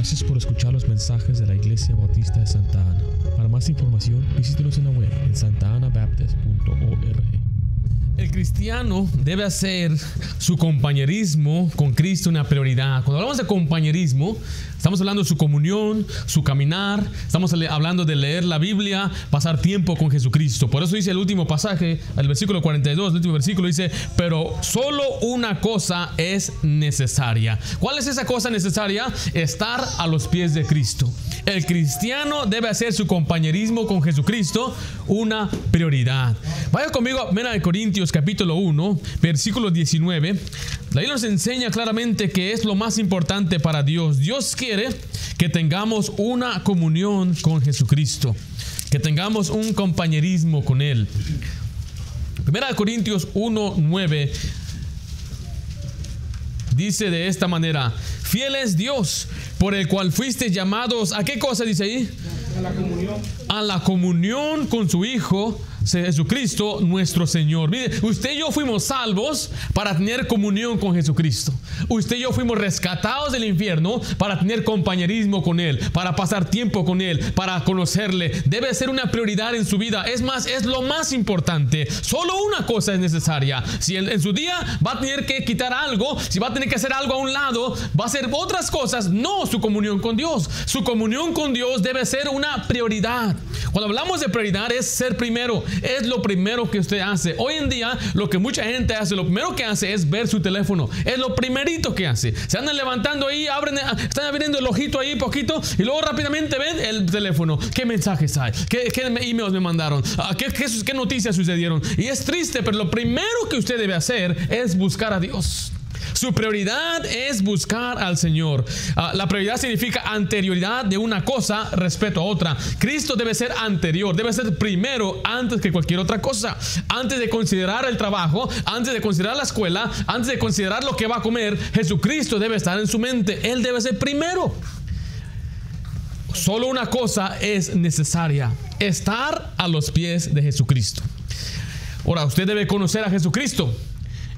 Gracias por escuchar los mensajes de la Iglesia Bautista de Santa Ana. Para más información, visítenos en la web en santaanabaptist.org. El cristiano debe hacer su compañerismo con Cristo una prioridad. Cuando hablamos de compañerismo, estamos hablando de su comunión, su caminar, estamos hablando de leer la Biblia, pasar tiempo con Jesucristo. Por eso dice el último pasaje, el versículo 42, el último versículo dice, pero solo una cosa es necesaria. ¿Cuál es esa cosa necesaria? Estar a los pies de Cristo. El cristiano debe hacer su compañerismo con Jesucristo una prioridad. Vaya conmigo a 1 Corintios capítulo 1, versículo 19. Ahí nos enseña claramente que es lo más importante para Dios. Dios quiere que tengamos una comunión con Jesucristo, que tengamos un compañerismo con Él. 1 Corintios 1, 9 dice de esta manera, fiel es Dios por el cual fuiste llamados, ¿a qué cosa dice ahí? A la comunión. A la comunión con su Hijo Jesucristo nuestro Señor. Mire, usted y yo fuimos salvos para tener comunión con Jesucristo. Usted y yo fuimos rescatados del infierno para tener compañerismo con Él, para pasar tiempo con Él, para conocerle. Debe ser una prioridad en su vida. Es más, es lo más importante. Solo una cosa es necesaria. Si en, su día va a tener que quitar algo, si va a tener que hacer algo a un lado, va a hacer otras cosas, no su comunión con Dios. Su comunión con Dios debe ser una prioridad. Cuando hablamos de prioridad es ser primero es lo primero que usted hace. Hoy en día, lo que mucha gente hace, lo primero que hace es ver su teléfono. Es lo primerito que hace. Se andan levantando ahí, abren, están abriendo el ojito ahí poquito y luego rápidamente ven el teléfono. ¿Qué mensajes hay? ¿Qué, qué emails me mandaron? Ah, ¿Qué, qué, qué noticias sucedieron? Y es triste, pero lo primero que usted debe hacer es buscar a Dios. Su prioridad es buscar al Señor. Uh, la prioridad significa anterioridad de una cosa respecto a otra. Cristo debe ser anterior, debe ser primero antes que cualquier otra cosa. Antes de considerar el trabajo, antes de considerar la escuela, antes de considerar lo que va a comer, Jesucristo debe estar en su mente. Él debe ser primero. Solo una cosa es necesaria, estar a los pies de Jesucristo. Ahora, usted debe conocer a Jesucristo.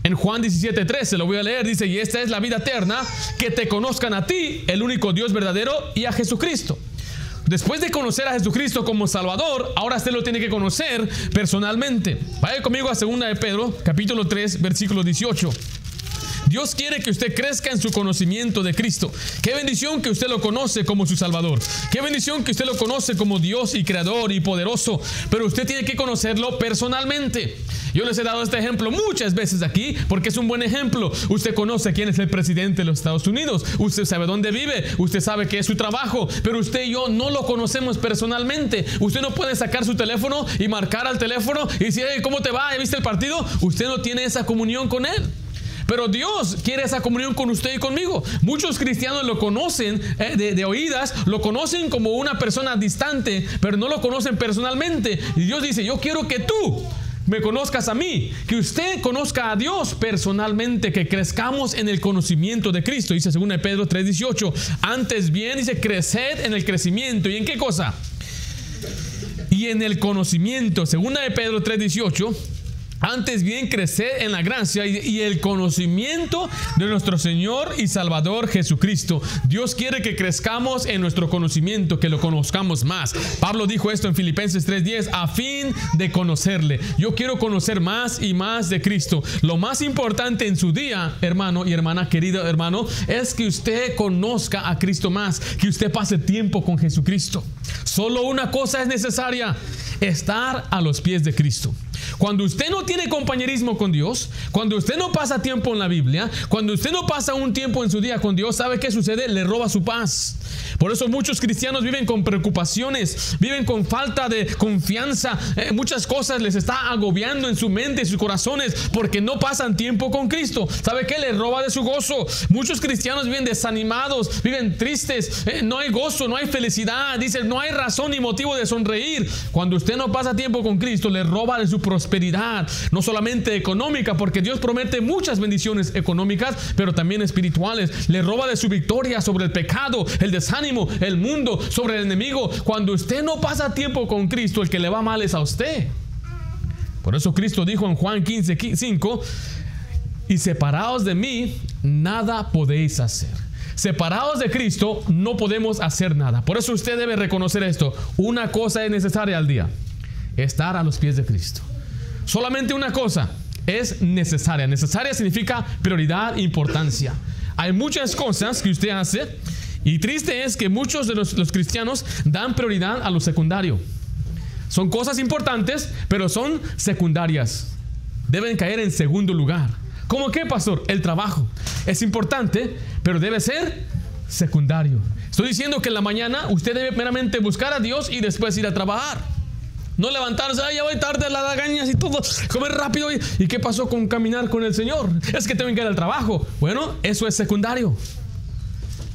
En Juan 17:13 se lo voy a leer, dice, y esta es la vida eterna, que te conozcan a ti, el único Dios verdadero, y a Jesucristo. Después de conocer a Jesucristo como Salvador, ahora usted lo tiene que conocer personalmente. Vaya conmigo a 2 de Pedro, capítulo 3, versículo 18. Dios quiere que usted crezca en su conocimiento de Cristo. Qué bendición que usted lo conoce como su Salvador. Qué bendición que usted lo conoce como Dios y Creador y poderoso. Pero usted tiene que conocerlo personalmente. Yo les he dado este ejemplo muchas veces aquí porque es un buen ejemplo. Usted conoce quién es el presidente de los Estados Unidos. Usted sabe dónde vive. Usted sabe qué es su trabajo. Pero usted y yo no lo conocemos personalmente. Usted no puede sacar su teléfono y marcar al teléfono y decir, ¿cómo te va? ¿Viste el partido? Usted no tiene esa comunión con él. Pero Dios quiere esa comunión con usted y conmigo. Muchos cristianos lo conocen eh, de, oídas, lo conocen como una persona distante, pero no lo conocen personalmente. Y Dios dice, yo quiero que tú me conozcas a mí, que usted conozca a Dios personalmente, que crezcamos en el conocimiento de Cristo. Dice 2 Pedro 3:18. Antes bien dice, creced en el crecimiento. ¿Y en qué cosa? Y en el conocimiento. Segunda de Pedro 3:18 antes bien, crecer en la gracia y, el conocimiento de nuestro Señor y Salvador Jesucristo. Dios quiere que crezcamos en nuestro conocimiento, que lo conozcamos más. Pablo dijo esto en Filipenses 3:10, a fin de conocerle. Yo quiero conocer más y más de Cristo. Lo más importante en su día, hermano y hermana, querido hermano, es que usted conozca a Cristo más, que usted pase tiempo con Jesucristo. Solo una cosa es necesaria, estar a los pies de Cristo. Cuando usted no tiene compañerismo con Dios, cuando usted no pasa tiempo en la Biblia, cuando usted no pasa un tiempo en su día con Dios, ¿sabe qué sucede? Le roba su paz. Por eso muchos cristianos viven con preocupaciones, viven con falta de confianza. Eh, muchas cosas les está agobiando en su mente y sus corazones porque no pasan tiempo con Cristo. ¿Sabe qué? Le roba de su gozo. Muchos cristianos viven desanimados, viven tristes. Eh, no hay gozo, no hay felicidad. Dicen, no hay razón ni motivo de sonreír. Cuando usted no pasa tiempo con Cristo, le roba de su prosperidad, no solamente económica, porque Dios promete muchas bendiciones económicas, pero también espirituales. Le roba de su victoria sobre el pecado, el desánimo, el mundo, sobre el enemigo. Cuando usted no pasa tiempo con Cristo, el que le va mal es a usted. Por eso Cristo dijo en Juan 15, 5, y separados de mí, nada podéis hacer. separados de Cristo, no podemos hacer nada. Por eso usted debe reconocer esto. Una cosa es necesaria al día. Estar a los pies de Cristo. Solamente una cosa es necesaria. Necesaria significa prioridad, importancia. Hay muchas cosas que usted hace y triste es que muchos de los, cristianos dan prioridad a lo secundario. Son cosas importantes, pero son secundarias. Deben caer en segundo lugar. ¿Cómo qué, pastor? El trabajo. Es importante, pero debe ser secundario. Estoy diciendo que en la mañana usted debe meramente buscar a Dios y después ir a trabajar. No levantarse, ay, ya voy tarde las lagañas y todo, comer rápido. ¿Y qué pasó con caminar con el Señor? Es que tengo que ir al trabajo. Bueno, eso es secundario.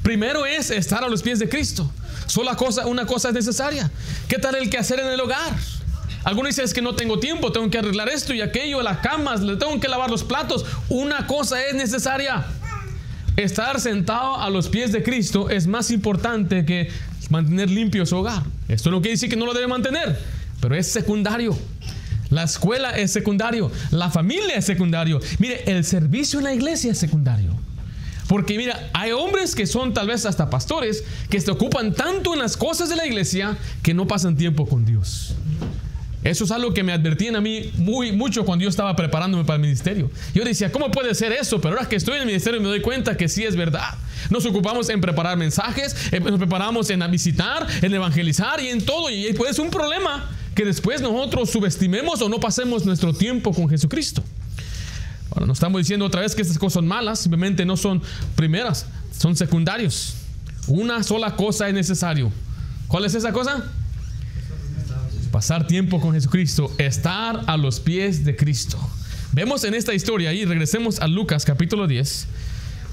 Primero es estar a los pies de Cristo. Solo cosa, una cosa es necesaria. ¿Qué tal el que hacer en el hogar? Algunos dicen es que no tengo tiempo, tengo que arreglar esto y aquello, las camas, le tengo que lavar los platos. Una cosa es necesaria. Estar sentado a los pies de Cristo es más importante que mantener limpio su hogar. Esto no quiere decir que no lo debe mantener, pero es secundario. La escuela es secundario, la familia es secundario. Mire, el servicio en la iglesia es secundario. Porque mira, hay hombres que son tal vez hasta pastores que se ocupan tanto en las cosas de la iglesia que no pasan tiempo con Dios. Eso es algo que me advertían a mí muy mucho cuando yo estaba preparándome para el ministerio. Yo decía, ¿cómo puede ser eso? Pero ahora que estoy en el ministerio me doy cuenta que sí es verdad. Nos ocupamos en preparar mensajes, nos preparamos en visitar, en evangelizar y en todo. Y pues es un problema que después nosotros subestimemos o no pasemos nuestro tiempo con Jesucristo. Ahora, no estamos diciendo otra vez que estas cosas son malas, simplemente no son primeras, son secundarios. Una sola cosa es necesario. ¿Cuál es esa cosa? Pasar tiempo con Jesucristo, estar a los pies de Cristo. Vemos en esta historia, y regresemos a Lucas capítulo 10,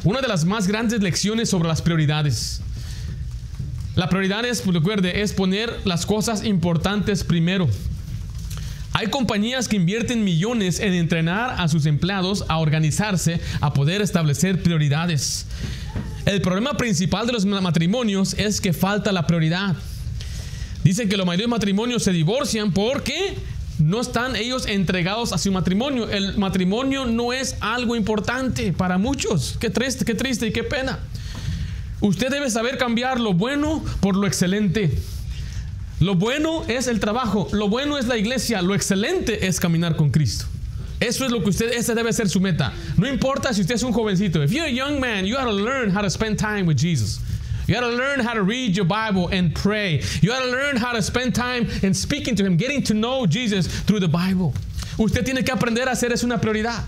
una de las más grandes lecciones sobre las prioridades. La prioridad es, recuerde, es poner las cosas importantes primero. Hay compañías que invierten millones en entrenar a sus empleados a organizarse, a poder establecer prioridades. El problema principal de los matrimonios es que falta la prioridad. Dicen que mayoría de matrimonios se divorcian porque no están ellos entregados a su matrimonio. El matrimonio no es algo importante para muchos. Qué triste, qué triste y qué pena. Usted debe saber cambiar lo bueno por lo excelente. Lo bueno es el trabajo, lo bueno es la iglesia, lo excelente es caminar con Cristo. Eso es lo que usted, esa debe ser su meta. No importa si usted es un jovencito. If you're a young man, you got to learn how to spend time with Jesus. You got to learn how to read your Bible and pray. You got to learn how to spend time in speaking to Him, getting to know Jesus through the Bible. Usted tiene que aprender a hacer eso una prioridad.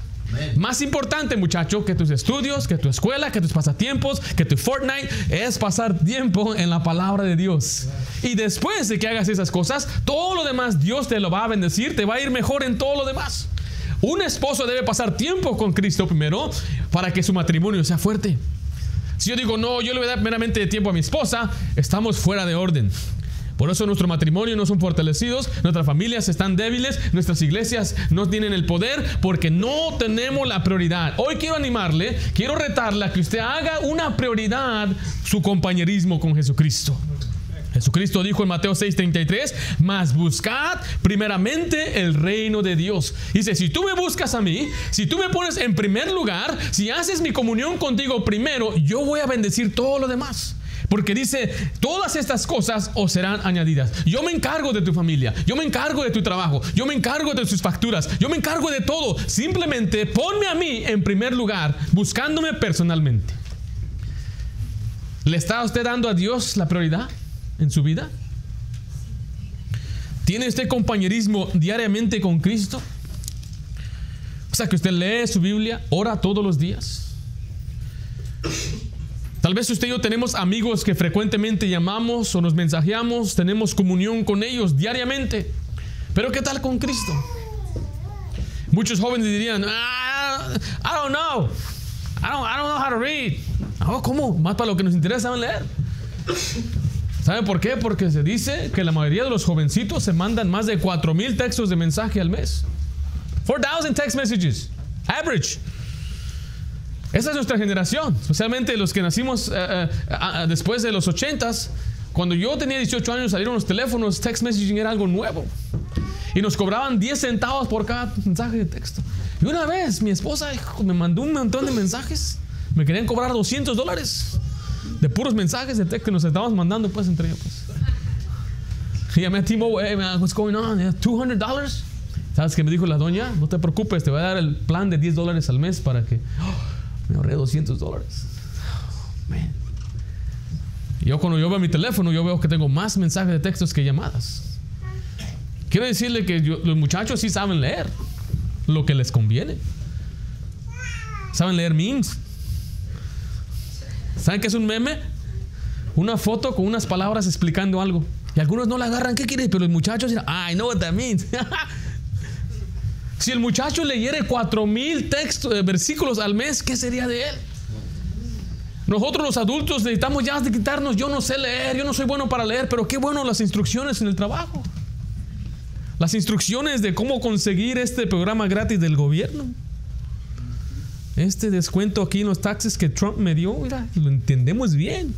Más importante, muchacho, que tus estudios, que tu escuela, que tus pasatiempos, que tu Fortnite, es pasar tiempo en la palabra de Dios. Y después de que hagas esas cosas, todo lo demás Dios te lo va a bendecir, te va a ir mejor en todo lo demás. Un esposo debe pasar tiempo con Cristo primero para que su matrimonio sea fuerte. Si yo digo, no, yo le voy a dar meramente tiempo a mi esposa, estamos fuera de orden. Por eso nuestro matrimonio no son fortalecidos, nuestras familias están débiles, nuestras iglesias no tienen el poder porque no tenemos la prioridad. Hoy quiero animarle, quiero retarle a que usted haga una prioridad su compañerismo con Jesucristo. Jesucristo dijo en Mateo 6:33, mas buscad primeramente el reino de Dios. Dice, si tú me buscas a mí, si tú me pones en primer lugar, si haces mi comunión contigo primero, yo voy a bendecir todo lo demás. Porque dice, todas estas cosas os serán añadidas. Yo me encargo de tu familia, yo me encargo de tu trabajo, yo me encargo de tus facturas, yo me encargo de todo. Simplemente ponme a mí en primer lugar, buscándome personalmente. ¿Le está usted dando a Dios la prioridad en su vida? ¿Tiene usted compañerismo diariamente con Cristo? O sea, que usted lee su Biblia, ora todos los días. Tal vez usted y yo tenemos amigos que frecuentemente llamamos o nos mensajeamos, tenemos comunión con ellos diariamente. Pero ¿qué tal con Cristo? Muchos jóvenes dirían, ah, I don't know. I don't, I don't know how to read. Oh, ¿Cómo? Más para lo que nos interesa leer. ¿Sabe por qué? Porque se dice que la mayoría de los jovencitos se mandan más de 4000 textos de mensaje al mes. 4000 text messages. Average. Esa es nuestra generación, especialmente los que nacimos eh, eh, después de los 80s. Cuando yo tenía 18 años salieron los teléfonos, text messaging era algo nuevo. Y nos cobraban 10 centavos por cada mensaje de texto. Y una vez mi esposa me mandó un montón de mensajes. Me querían cobrar 200 dólares. De puros mensajes de texto que nos estábamos mandando, pues, entre ellos. Pues. Y llamé a Timo, hey man, what's going on? $200? ¿Sabes qué me dijo la doña? No te preocupes, te voy a dar el plan de 10 dólares al mes para que. Oh, me ahorré 200 dólares. Oh. Yo cuando yo veo mi teléfono, yo veo que tengo más mensajes de textos que llamadas. Quiero decirle que los muchachos sí saben leer lo que les conviene. Saben leer memes. ¿Saben qué es un meme? Una foto con unas palabras explicando algo. Y algunos no la agarran, ¿qué quiere? Pero los muchachos dirán, I know what that means. si el muchacho leyera cuatro mil textos, eh, versículos al mes, ¿qué sería de él? Nosotros los adultos necesitamos ya de quitarnos, yo no sé leer, yo no soy bueno para leer, pero qué bueno las instrucciones en el trabajo. Las instrucciones de cómo conseguir este programa gratis del gobierno. Este descuento aquí en los taxes que Trump me dio, mira, lo entendemos bien.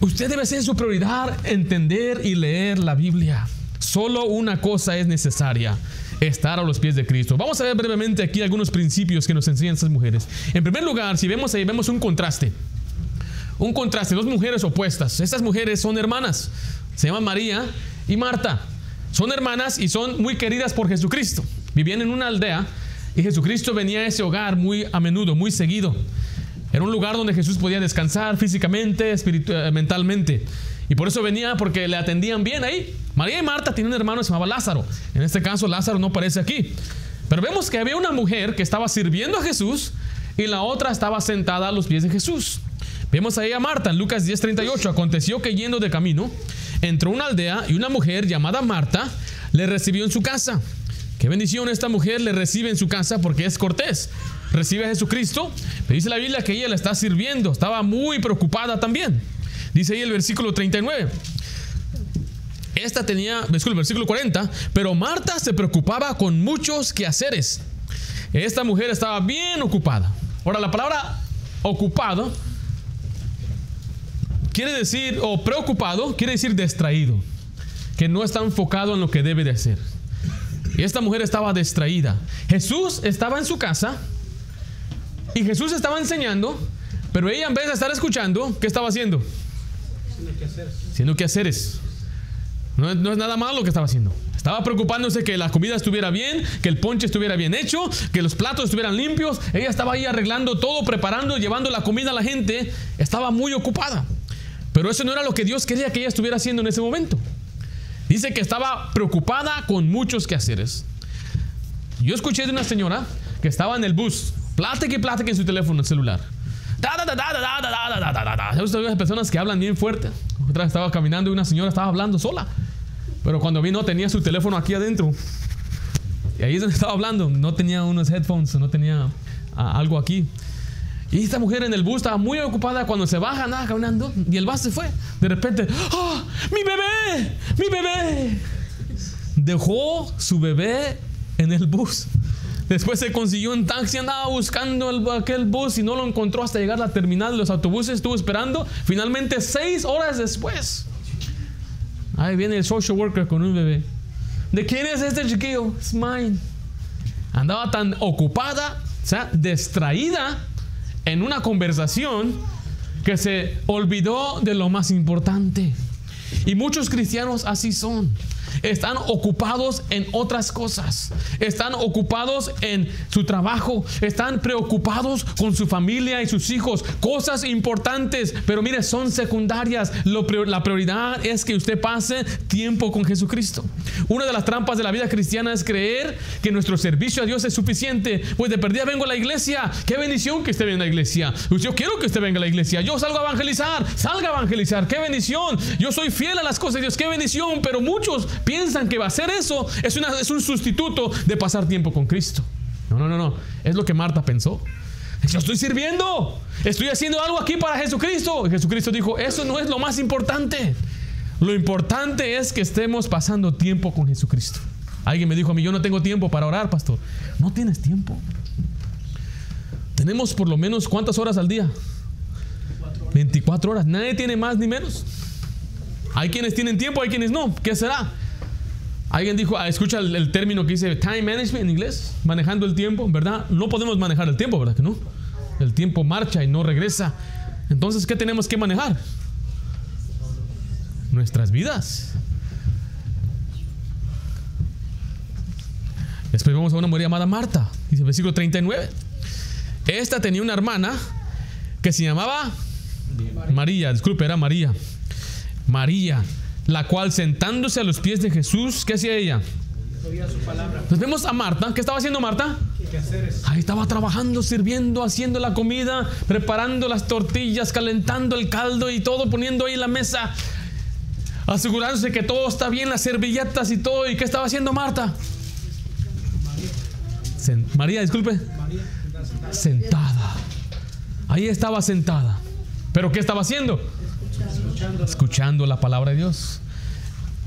Usted debe ser su prioridad entender y leer la Biblia. Solo una cosa es necesaria, estar a los pies de Cristo. Vamos a ver brevemente aquí algunos principios que nos enseñan estas mujeres. En primer lugar, si vemos ahí, vemos un contraste. Un contraste, dos mujeres opuestas. Estas mujeres son hermanas. Se llaman María y Marta. Son hermanas y son muy queridas por Jesucristo. Vivían en una aldea y Jesucristo venía a ese hogar muy a menudo, muy seguido. Era un lugar donde Jesús podía descansar físicamente, eh, mentalmente. Y por eso venía, porque le atendían bien ahí. María y Marta tienen un hermano que se llamaba Lázaro. En este caso, Lázaro no aparece aquí. Pero vemos que había una mujer que estaba sirviendo a Jesús y la otra estaba sentada a los pies de Jesús. Vemos ahí a Marta en Lucas 10:38. Aconteció que yendo de camino, entró una aldea y una mujer llamada Marta le recibió en su casa. Qué bendición esta mujer le recibe en su casa porque es cortés recibe a Jesucristo, pero dice la Biblia que ella le está sirviendo, estaba muy preocupada también. Dice ahí el versículo 39. Esta tenía, el versículo 40, pero Marta se preocupaba con muchos quehaceres. Esta mujer estaba bien ocupada. Ahora, la palabra ocupado quiere decir, o preocupado, quiere decir distraído, que no está enfocado en lo que debe de hacer. Y esta mujer estaba distraída. Jesús estaba en su casa, y Jesús estaba enseñando, pero ella en vez de estar escuchando, ¿qué estaba haciendo? Haciendo quehaceres. No, no es nada malo lo que estaba haciendo. Estaba preocupándose que la comida estuviera bien, que el ponche estuviera bien hecho, que los platos estuvieran limpios. Ella estaba ahí arreglando todo, preparando, llevando la comida a la gente. Estaba muy ocupada. Pero eso no era lo que Dios quería que ella estuviera haciendo en ese momento. Dice que estaba preocupada con muchos quehaceres. Yo escuché de una señora que estaba en el bus Plática y plática en su teléfono celular. Hay personas que hablan bien fuerte. Otra estaba caminando y una señora estaba hablando sola. Pero cuando vino tenía su teléfono aquí adentro. Y ahí es donde estaba hablando. No tenía unos headphones, no tenía algo aquí. Y esta mujer en el bus estaba muy ocupada cuando se baja, nada, caminando. Y el bus se fue. De repente, ¡Oh, ¡Mi bebé! ¡Mi bebé! Dejó su bebé en el bus. Después se consiguió un taxi, andaba buscando el, aquel bus y no lo encontró hasta llegar a la terminal de los autobuses. Estuvo esperando. Finalmente, seis horas después, ahí viene el social worker con un bebé. ¿De quién es este chiquillo? Es mine. Andaba tan ocupada, o sea, distraída en una conversación que se olvidó de lo más importante. Y muchos cristianos así son están ocupados en otras cosas, están ocupados en su trabajo, están preocupados con su familia y sus hijos, cosas importantes, pero mire, son secundarias. la prioridad es que usted pase tiempo con Jesucristo. Una de las trampas de la vida cristiana es creer que nuestro servicio a Dios es suficiente. Pues de perdida vengo a la iglesia. Qué bendición que esté en la iglesia. Pues yo quiero que usted venga a la iglesia. Yo salgo a evangelizar. Salga a evangelizar. Qué bendición. Yo soy fiel a las cosas de Dios. Qué bendición. Pero muchos piensan que va a ser eso es, una, es un sustituto de pasar tiempo con Cristo. No, no, no, no. Es lo que Marta pensó. Yo estoy sirviendo. Estoy haciendo algo aquí para Jesucristo. Jesucristo dijo, eso no es lo más importante. Lo importante es que estemos pasando tiempo con Jesucristo. Alguien me dijo a mí, yo no tengo tiempo para orar, pastor. No tienes tiempo. Tenemos por lo menos cuántas horas al día? 24 horas. Nadie tiene más ni menos. Hay quienes tienen tiempo, hay quienes no. ¿Qué será? Alguien dijo, ah, escucha el, término que dice time management en inglés, manejando el tiempo, ¿verdad? No podemos manejar el tiempo, ¿verdad que no? El tiempo marcha y no regresa. Entonces, ¿qué tenemos que manejar? Nuestras vidas. Después vamos a una mujer llamada Marta, dice el versículo 39. Esta tenía una hermana que se llamaba María, disculpe, era María. María, la cual sentándose a los pies de Jesús, ¿qué hacía ella? Nos vemos a Marta. ¿Qué estaba haciendo Marta? Ahí estaba trabajando, sirviendo, haciendo la comida, preparando las tortillas, calentando el caldo y todo, poniendo ahí la mesa, asegurándose que todo está bien, las servilletas y todo. ¿Y qué estaba haciendo Marta? María, disculpe. Sentada. Ahí estaba sentada. ¿Pero qué estaba haciendo? Escuchando la palabra de Dios.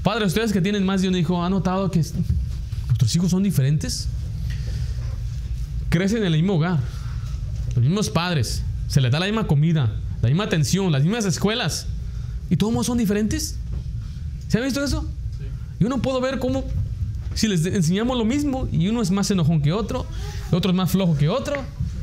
Padre, ustedes que tienen más de un hijo, ¿han notado que nuestros hijos son diferentes? Crecen en el mismo hogar, los mismos padres, se les da la misma comida, la misma atención, las mismas escuelas, y todos son diferentes. ¿Se ha visto eso? Yo no puedo ver cómo si les enseñamos lo mismo y uno es más enojón que otro, otro es más flojo que otro,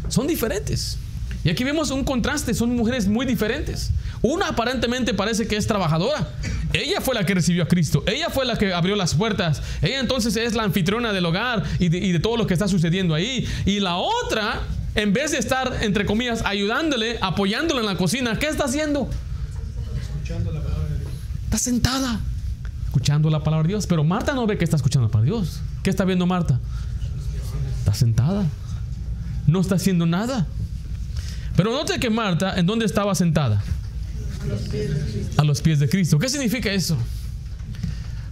son diferentes. Y aquí vemos un contraste, son mujeres muy diferentes. Una aparentemente parece que es trabajadora. Ella fue la que recibió a Cristo. Ella fue la que abrió las puertas. Ella entonces es la anfitriona del hogar y de, todo lo que está sucediendo ahí. Y la otra, en vez de estar, entre comillas, ayudándole, apoyándole en la cocina, ¿qué está haciendo? Escuchando la palabra de Dios. Está sentada escuchando la palabra de Dios. Pero Marta no ve que está escuchando la palabra de Dios. ¿Qué está viendo Marta? Está sentada. No está haciendo nada. Pero note que Marta, ¿en dónde estaba sentada? A los pies de Cristo. ¿Qué significa eso?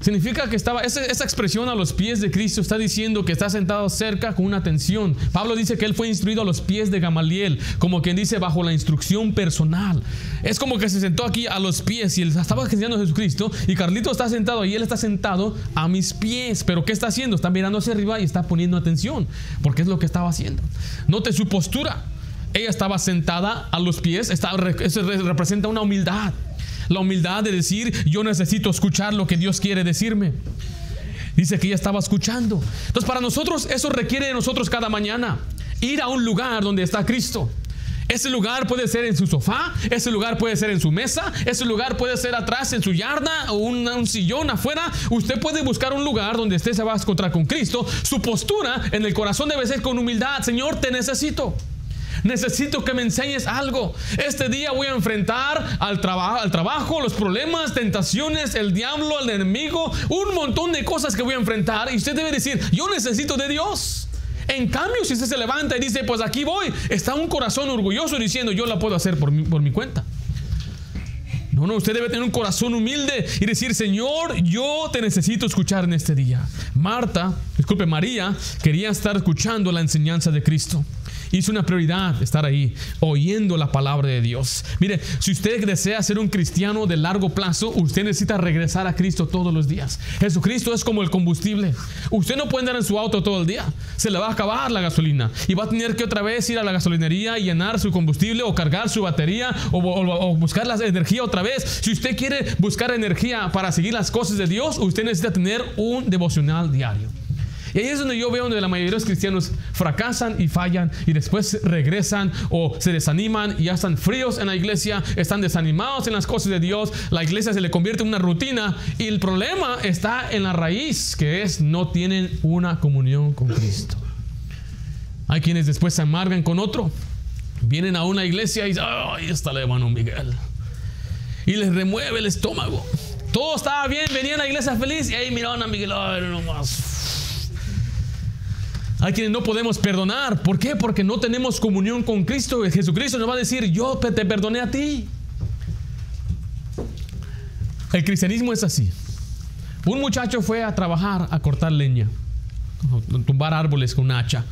Significa que estaba, esa, expresión a los pies de Cristo está diciendo que está sentado cerca con una atención. Pablo dice que él fue instruido a los pies de Gamaliel, como quien dice bajo la instrucción personal. Es como que se sentó aquí a los pies y él estaba enseñando a Jesucristo y Carlito está sentado y él está sentado a mis pies. Pero ¿qué está haciendo? Está mirando hacia arriba y está poniendo atención, porque es lo que estaba haciendo. Note su postura. Ella estaba sentada a los pies, eso representa una humildad. La humildad de decir, yo necesito escuchar lo que Dios quiere decirme. Dice que ella estaba escuchando. Entonces para nosotros eso requiere de nosotros cada mañana ir a un lugar donde está Cristo. Ese lugar puede ser en su sofá, ese lugar puede ser en su mesa, ese lugar puede ser atrás en su yarda o un, sillón afuera. Usted puede buscar un lugar donde usted se va a encontrar con Cristo. Su postura en el corazón debe ser con humildad. Señor, te necesito. Necesito que me enseñes algo. Este día voy a enfrentar al, trabajo, al trabajo, los problemas, tentaciones, el diablo, el enemigo, un montón de cosas que voy a enfrentar. Y usted debe decir, yo necesito de Dios. En cambio, si usted se levanta y dice, pues aquí voy, está un corazón orgulloso diciendo, yo la puedo hacer por mi, por mi cuenta. No, no, usted debe tener un corazón humilde y decir, Señor, yo te necesito escuchar en este día. Marta, disculpe, María, quería estar escuchando la enseñanza de Cristo. Hizo una prioridad estar ahí, oyendo la palabra de Dios. Mire, si usted desea ser un cristiano de largo plazo, usted necesita regresar a Cristo todos los días. Jesucristo es como el combustible. Usted no puede andar en su auto todo el día. Se le va a acabar la gasolina y va a tener que otra vez ir a la gasolinería y llenar su combustible o cargar su batería o, o buscar la energía otra vez. Si usted quiere buscar energía para seguir las cosas de Dios, usted necesita tener un devocional diario. Y ahí es donde yo veo donde la mayoría de los cristianos fracasan y fallan y después regresan o se desaniman y ya están fríos en la iglesia, están desanimados en las cosas de Dios, la iglesia se le convierte en una rutina y el problema está en la raíz, que es no tienen una comunión con Cristo. Hay quienes después se amargan con otro, vienen a una iglesia y dicen, ay, está el hermano Miguel. Y les remueve el estómago. Todo estaba bien, venían a la iglesia feliz y ahí miraban a Miguel, ay, no más hay quienes no podemos perdonar. ¿Por qué? Porque no tenemos comunión con Cristo. Jesucristo nos va a decir, yo te perdoné a ti. El cristianismo es así. Un muchacho fue a trabajar, a cortar leña, a tumbar árboles con un hacha.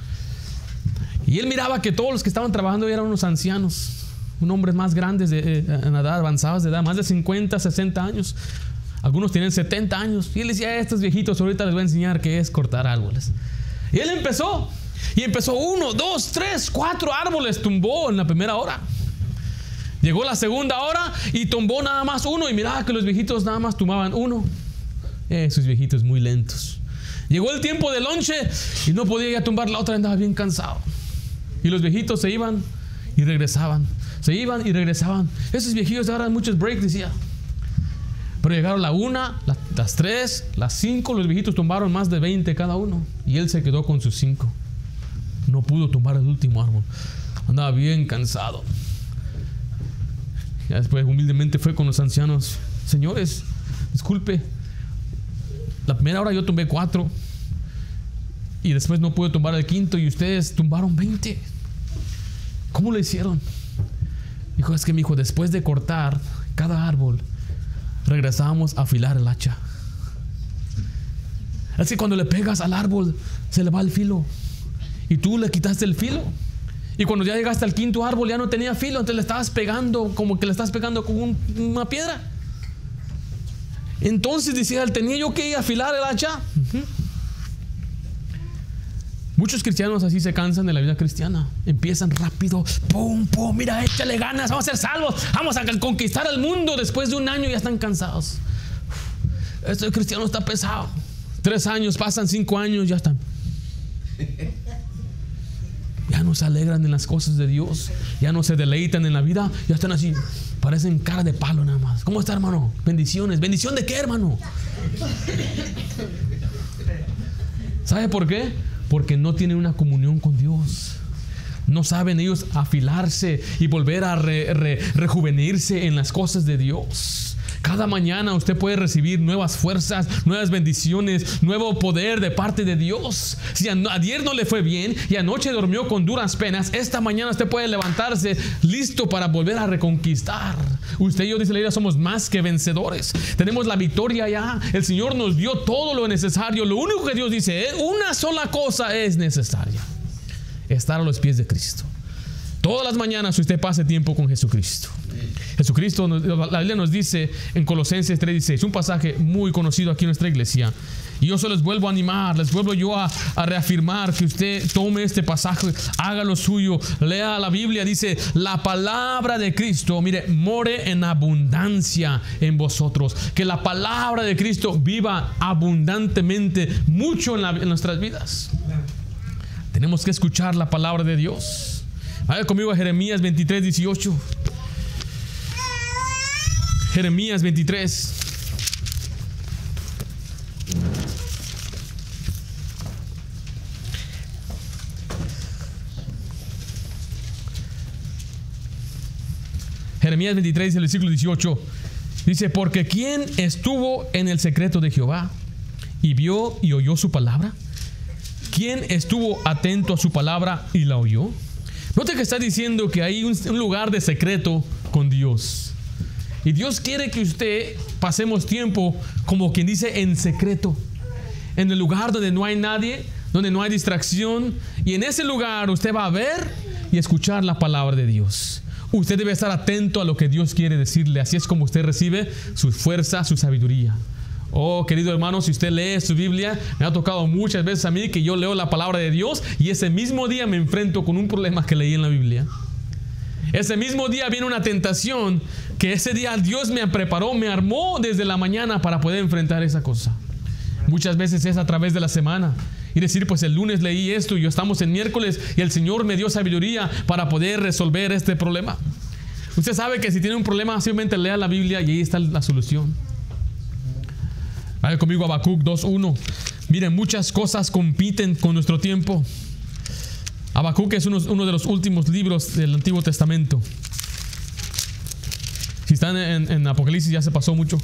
Y él miraba que todos los que estaban trabajando eran unos ancianos, un hombres más grandes de, eh, en edad, avanzados de edad, más de 50, 60 años. Algunos tienen 70 años. Y él decía, a estos viejitos ahorita les voy a enseñar qué es cortar árboles. Y él empezó. Y empezó uno, dos, tres, cuatro árboles tumbó en la primera hora. Llegó la segunda hora y tumbó nada más uno. Y miraba que los viejitos nada más tumbaban uno. Esos viejitos muy lentos. Llegó el tiempo de lonche y no podía ya tumbar la otra, andaba bien cansado. Y los viejitos se iban y regresaban. Se iban y regresaban. Esos viejillos ahora muchos breaks, decía. Pero llegaron la una, las tres, las cinco, los viejitos tumbaron más de 20 cada uno. Y él se quedó con sus cinco. No pudo tumbar el último árbol. Andaba bien cansado. Ya después humildemente fue con los ancianos. Señores, disculpe. La primera hora yo tumbé cuatro. Y después no pude tumbar el quinto y ustedes tumbaron 20. ¿Cómo lo hicieron? Dijo, es que mi hijo, después de cortar cada árbol, regresábamos a afilar el hacha. Así cuando le pegas al árbol, se le va el filo. Y tú le quitaste el filo. Y cuando ya llegaste al quinto árbol ya no tenía filo, entonces le estabas pegando como que le estás pegando con una piedra. Entonces decía él, tenía yo que ir afilar el hacha. Muchos cristianos así se cansan de la vida cristiana. Empiezan rápido, pum, pum, mira, échale ganas, vamos a ser salvos, vamos a conquistar el mundo. Después de un año ya están cansados. Este cristiano está pesado. Tres años, pasan cinco años, ya están. Ya no se alegran en las cosas de Dios, ya no se deleitan en la vida, ya están así, parecen cara de palo nada más. ¿Cómo está, hermano? Bendiciones. ¿Bendición de qué, hermano? ¿Sabe por qué? Porque no tienen una comunión con Dios. No saben ellos afilarse y volver a rejuvenirse en las cosas de Dios. Cada mañana usted puede recibir nuevas fuerzas, nuevas bendiciones, nuevo poder de parte de Dios. Si ayer no le fue bien y anoche durmió con duras penas, esta mañana usted puede levantarse listo para volver a reconquistar. Usted y yo, dice la Biblia, somos más que vencedores. Tenemos la victoria ya. El Señor nos dio todo lo necesario. Lo único que Dios dice es una sola cosa es necesaria. Estar a los pies de Cristo. Todas las mañanas usted pase tiempo con Jesucristo. Jesucristo, la Biblia nos dice en Colosenses 3:16, un pasaje muy conocido aquí en nuestra iglesia. Y yo se les vuelvo a animar, les vuelvo yo a, reafirmar que usted tome este pasaje, haga lo suyo, lea la Biblia, dice, la palabra de Cristo, mire, more en abundancia en vosotros. Que la palabra de Cristo viva abundantemente, mucho en nuestras vidas. Tenemos que escuchar la palabra de Dios. Vaya conmigo a Jeremías 23, 18. Jeremías 23. Jeremías 23, el versículo 18. Dice, porque ¿quién estuvo en el secreto de Jehová y vio y oyó su palabra? ¿Quién estuvo atento a su palabra y la oyó? Note que está diciendo que hay un, un lugar de secreto con Dios. Y Dios quiere que usted pasemos tiempo, como quien dice, en secreto. En el lugar donde no hay nadie, donde no hay distracción. Y en ese lugar usted va a ver y escuchar la palabra de Dios. Usted debe estar atento a lo que Dios quiere decirle. Así es como usted recibe su fuerza, su sabiduría. Oh, querido hermano, si usted lee su Biblia, me ha tocado muchas veces a mí que yo leo la palabra de Dios y ese mismo día me enfrento con un problema que leí en la Biblia. Ese mismo día viene una tentación que ese día Dios me preparó, me armó desde la mañana para poder enfrentar esa cosa. Muchas veces es a través de la semana. Y decir, pues el lunes leí esto y yo estamos en miércoles y el Señor me dio sabiduría para poder resolver este problema. Usted sabe que si tiene un problema, simplemente lea la Biblia y ahí está la solución. Vaya conmigo Habacuc 2.1. Miren, muchas cosas compiten con nuestro tiempo. Habacuc es uno, de los últimos libros del Antiguo Testamento. Si están en, Apocalipsis ya se pasó mucho.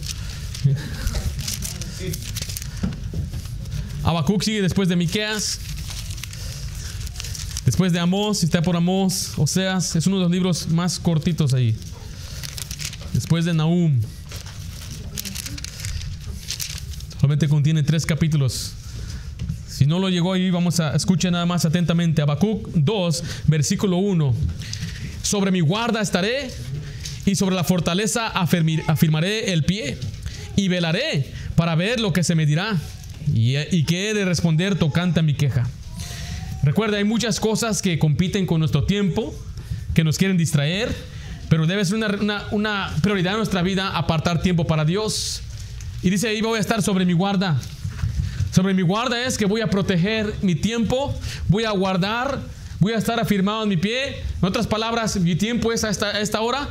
Habacuc sigue después de Miqueas. Después de Amós, si está por Amós, Oseas, es uno de los libros más cortitos ahí. Después de Nahum. Contiene tres capítulos. Si no lo llegó ahí, vamos a escuchar nada más atentamente. Habacuc 2, versículo 1. Sobre mi guarda estaré y sobre la fortaleza afirmaré el pie y velaré para ver lo que se me dirá y, y que he de responder tocante a mi queja. Recuerda, hay muchas cosas que compiten con nuestro tiempo, que nos quieren distraer, pero debe ser una, una prioridad en nuestra vida apartar tiempo para Dios. Y dice ahí voy a estar sobre mi guarda. Sobre mi guarda es que voy a proteger mi tiempo, voy a guardar, voy a estar afirmado en mi pie. En otras palabras, mi tiempo es a esta, a esta hora.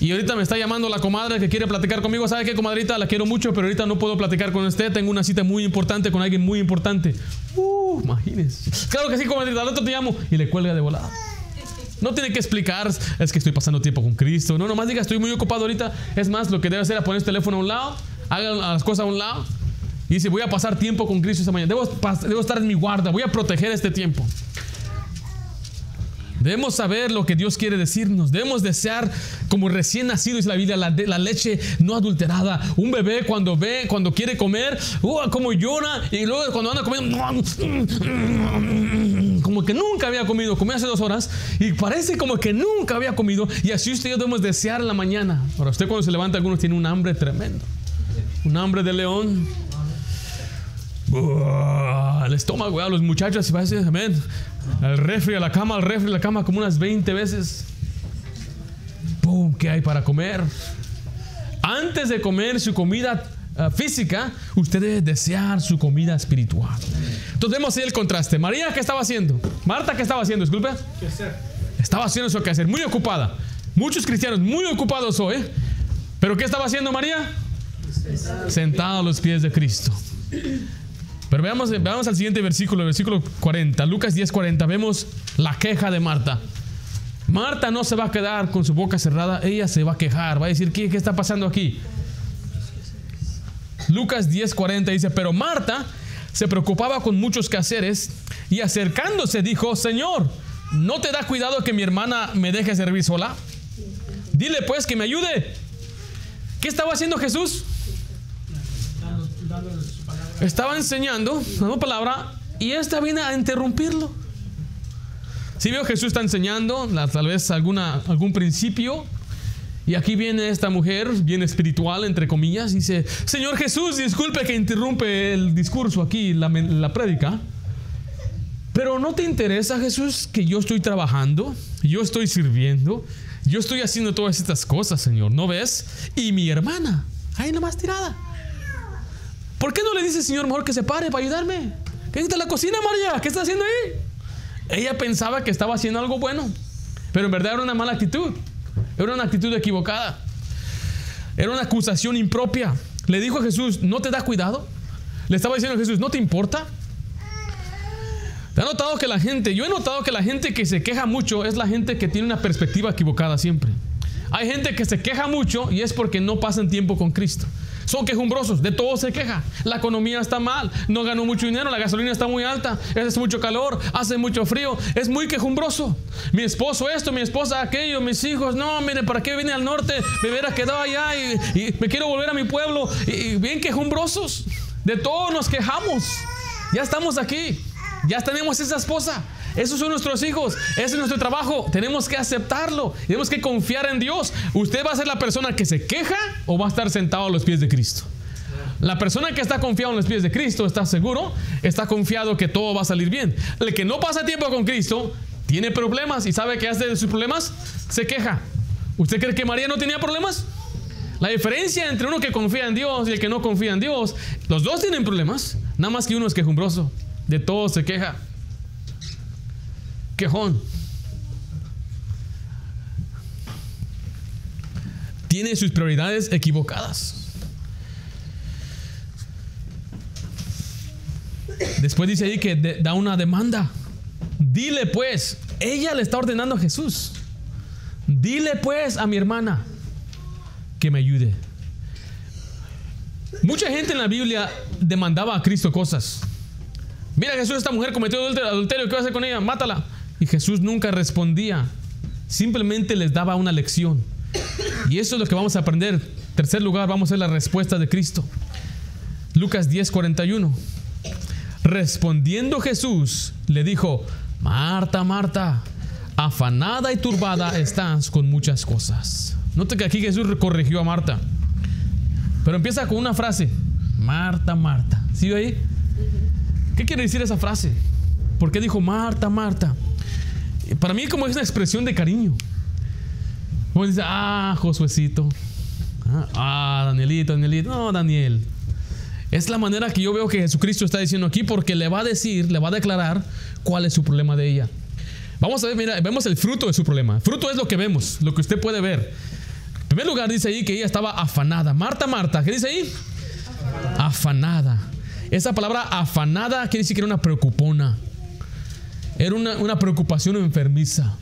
Y ahorita me está llamando la comadre que quiere platicar conmigo. ¿Sabe qué, comadrita? La quiero mucho, pero ahorita no puedo platicar con usted. Tengo una cita muy importante con alguien muy importante. Uh, imagínese. Claro que sí, comadrita. Al otro te llamo y le cuelga de volada. No tiene que explicar, es que estoy pasando tiempo con Cristo. No, nomás diga, estoy muy ocupado ahorita. Es más, lo que debe hacer es poner el teléfono a un lado, haga las cosas a un lado y dice, voy a pasar tiempo con Cristo esta mañana. Debo, debo estar en mi guarda, voy a proteger este tiempo. Debemos saber lo que Dios quiere decirnos. Debemos desear, como recién nacido, dice la Biblia, la, la, leche no adulterada. Un bebé cuando ve, cuando quiere comer, uh, como llora, y luego cuando anda comiendo, como que nunca había comido. Comió hace dos horas y parece como que nunca había comido. Y así usted y yo debemos desear en la mañana. Para usted cuando se levanta, algunos tienen un hambre tremendo. Un hambre de león. El estómago, a los muchachos, amén. Al refri, a la cama, al refri, a la cama, como unas 20 veces. ¡Pum! ¿Qué hay para comer? Antes de comer su comida uh, física, usted debe desear su comida espiritual. Entonces vemos ahí el contraste. María, ¿qué estaba haciendo? Marta, ¿qué estaba haciendo? Disculpe. ¿Qué hacer? Estaba haciendo su hacer, muy ocupada. Muchos cristianos muy ocupados hoy. ¿Pero qué estaba haciendo María? Sentada a los pies de Cristo. Pero veamos, veamos al siguiente versículo, versículo 40, Lucas 10, 40. Vemos la queja de Marta. Marta no se va a quedar con su boca cerrada, ella se va a quejar, va a decir, ¿qué, qué está pasando aquí? Lucas 10, 40 dice, pero Marta se preocupaba con muchos quehaceres y acercándose dijo, Señor, ¿no te da cuidado que mi hermana me deje servir sola? Dile pues que me ayude. ¿Qué estaba haciendo Jesús? Estaba enseñando, dando palabra, y esta viene a interrumpirlo. Si veo Jesús está enseñando, tal vez alguna, algún principio, y aquí viene esta mujer, bien espiritual, entre comillas, dice, Señor Jesús, disculpe que interrumpe el discurso aquí, la, la prédica, pero ¿no te interesa Jesús que yo estoy trabajando, yo estoy sirviendo, yo estoy haciendo todas estas cosas, Señor, ¿no ves? Y mi hermana, ahí nomás tirada. ¿Por qué no le dice, Señor, mejor que se pare para ayudarme? ¿Qué está en la cocina, María? ¿Qué está haciendo ahí? Ella pensaba que estaba haciendo algo bueno, pero en verdad era una mala actitud. Era una actitud equivocada. Era una acusación impropia. Le dijo a Jesús, ¿no te da cuidado? Le estaba diciendo a Jesús, ¿no te importa? ¿Te ha notado que la gente, yo he notado que la gente que se queja mucho es la gente que tiene una perspectiva equivocada siempre. Hay gente que se queja mucho y es porque no pasan tiempo con Cristo. Son quejumbrosos, de todo se queja. La economía está mal, no ganó mucho dinero, la gasolina está muy alta, hace mucho calor, hace mucho frío, es muy quejumbroso. Mi esposo esto, mi esposa aquello, mis hijos, no, mire, ¿para qué vine al norte? Me hubiera quedado allá y, me quiero volver a mi pueblo. y bien quejumbrosos, de todo nos quejamos. Ya estamos aquí, ya tenemos esa esposa, esos son nuestros hijos. Ese es nuestro trabajo. Tenemos que aceptarlo. Tenemos que confiar en Dios. ¿Usted va a ser la persona que se queja o va a estar sentado a los pies de Cristo? La persona que está confiado en los pies de Cristo está seguro, está confiado que todo va a salir bien. El que no pasa tiempo con Cristo tiene problemas y sabe que hace de sus problemas, se queja. ¿Usted cree que María no tenía problemas? La diferencia entre uno que confía en Dios y el que no confía en Dios, los dos tienen problemas, nada más que uno es quejumbroso, de todo se queja quejón. Tiene sus prioridades equivocadas. Después dice ahí que da una demanda. Dile pues, ella le está ordenando a Jesús. Dile pues a mi hermana que me ayude. Mucha gente en la Biblia demandaba a Cristo cosas. Mira Jesús, esta mujer cometió adulterio, ¿qué va a hacer con ella? Mátala. Y Jesús nunca respondía, simplemente les daba una lección. Y eso es lo que vamos a aprender. En tercer lugar, vamos a ver la respuesta de Cristo. Lucas 10:41. Respondiendo Jesús, le dijo, Marta, Marta, afanada y turbada estás con muchas cosas. Note que aquí Jesús corrigió a Marta. Pero empieza con una frase, Marta, Marta. ¿Sí ahí? ¿Qué quiere decir esa frase? ¿Por qué dijo Marta, Marta? Para mí como es una expresión de cariño. Como dice, ah, Josuecito. Ah, ah, Danielito, Danielito. No, Daniel. Es la manera que yo veo que Jesucristo está diciendo aquí porque le va a decir, le va a declarar cuál es su problema de ella. Vamos a ver, mira, vemos el fruto de su problema. Fruto es lo que vemos, lo que usted puede ver. En primer lugar dice ahí que ella estaba afanada. Marta, Marta, ¿qué dice ahí? Afanada. Esa palabra afanada quiere decir que era una preocupona. Era una, una preocupación enfermiza.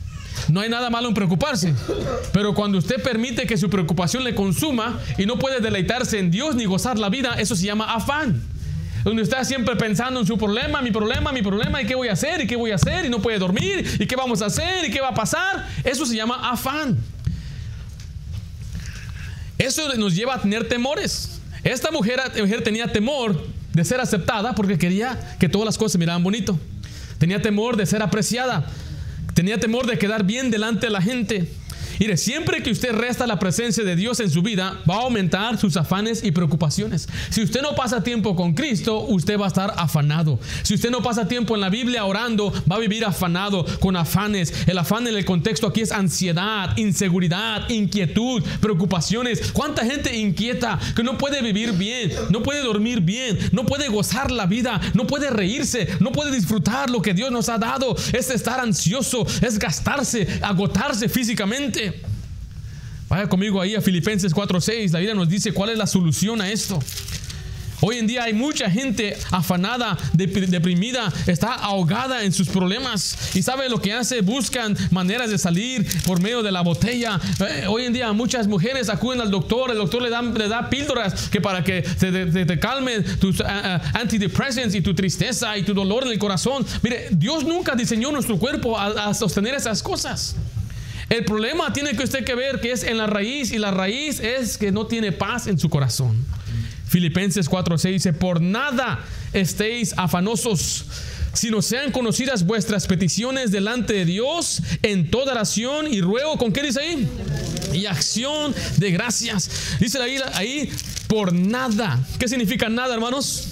No hay nada malo en preocuparse. Pero cuando usted permite que su preocupación le consuma y no puede deleitarse en Dios ni gozar la vida, eso se llama afán. Donde está siempre pensando en su problema, mi problema, mi problema, y qué voy a hacer, y qué voy a hacer, y no puede dormir, y qué vamos a hacer, y qué va a pasar. Eso se llama afán. Eso nos lleva a tener temores. Esta mujer, mujer tenía temor de ser aceptada porque quería que todas las cosas se miraran bonito. Tenía temor de ser apreciada. Tenía temor de quedar bien delante de la gente. Mire, siempre que usted resta la presencia de Dios en su vida, va a aumentar sus afanes y preocupaciones. Si usted no pasa tiempo con Cristo, usted va a estar afanado. Si usted no pasa tiempo en la Biblia orando, va a vivir afanado, con afanes. El afán en el contexto aquí es ansiedad, inseguridad, inquietud, preocupaciones. ¿Cuánta gente inquieta que no puede vivir bien, no puede dormir bien, no puede gozar la vida, no puede reírse, no puede disfrutar lo que Dios nos ha dado? Es estar ansioso, es gastarse, agotarse físicamente. Vaya conmigo ahí a Filipenses 4:6. La Biblia nos dice cuál es la solución a esto. Hoy en día hay mucha gente afanada, deprimida, está ahogada en sus problemas. ¿Y sabe lo que hace? Buscan maneras de salir por medio de la botella. Eh, hoy en día muchas mujeres acuden al doctor, el doctor le da, le da píldoras que para que te, te, calme tus uh, y tu tristeza y tu dolor en el corazón. Mire, Dios nunca diseñó nuestro cuerpo a sostener esas cosas. El problema tiene que usted que ver que es en la raíz y la raíz es que no tiene paz en su corazón. Filipenses 4:6 dice, por nada estéis afanosos, sino sean conocidas vuestras peticiones delante de Dios en toda oración y ruego, ¿con qué dice ahí? Y acción de gracias. Dice ahí, ahí por nada. ¿Qué significa nada, hermanos?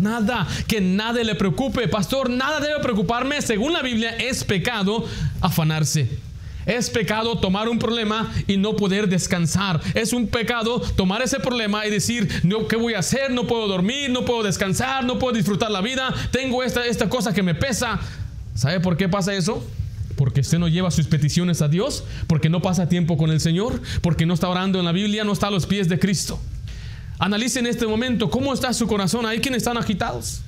Nada, que nada le preocupe. Pastor, nada debe preocuparme. Según la Biblia, es pecado afanarse. Es pecado tomar un problema y no poder descansar. Es un pecado tomar ese problema y decir, no, ¿qué voy a hacer? No puedo dormir, no puedo descansar, no puedo disfrutar la vida. Tengo esta, esta cosa que me pesa. ¿Sabe por qué pasa eso? Porque usted no lleva sus peticiones a Dios, porque no pasa tiempo con el Señor, porque no está orando en la Biblia, no está a los pies de Cristo. Analice en este momento cómo está su corazón. Hay quienes están agitados.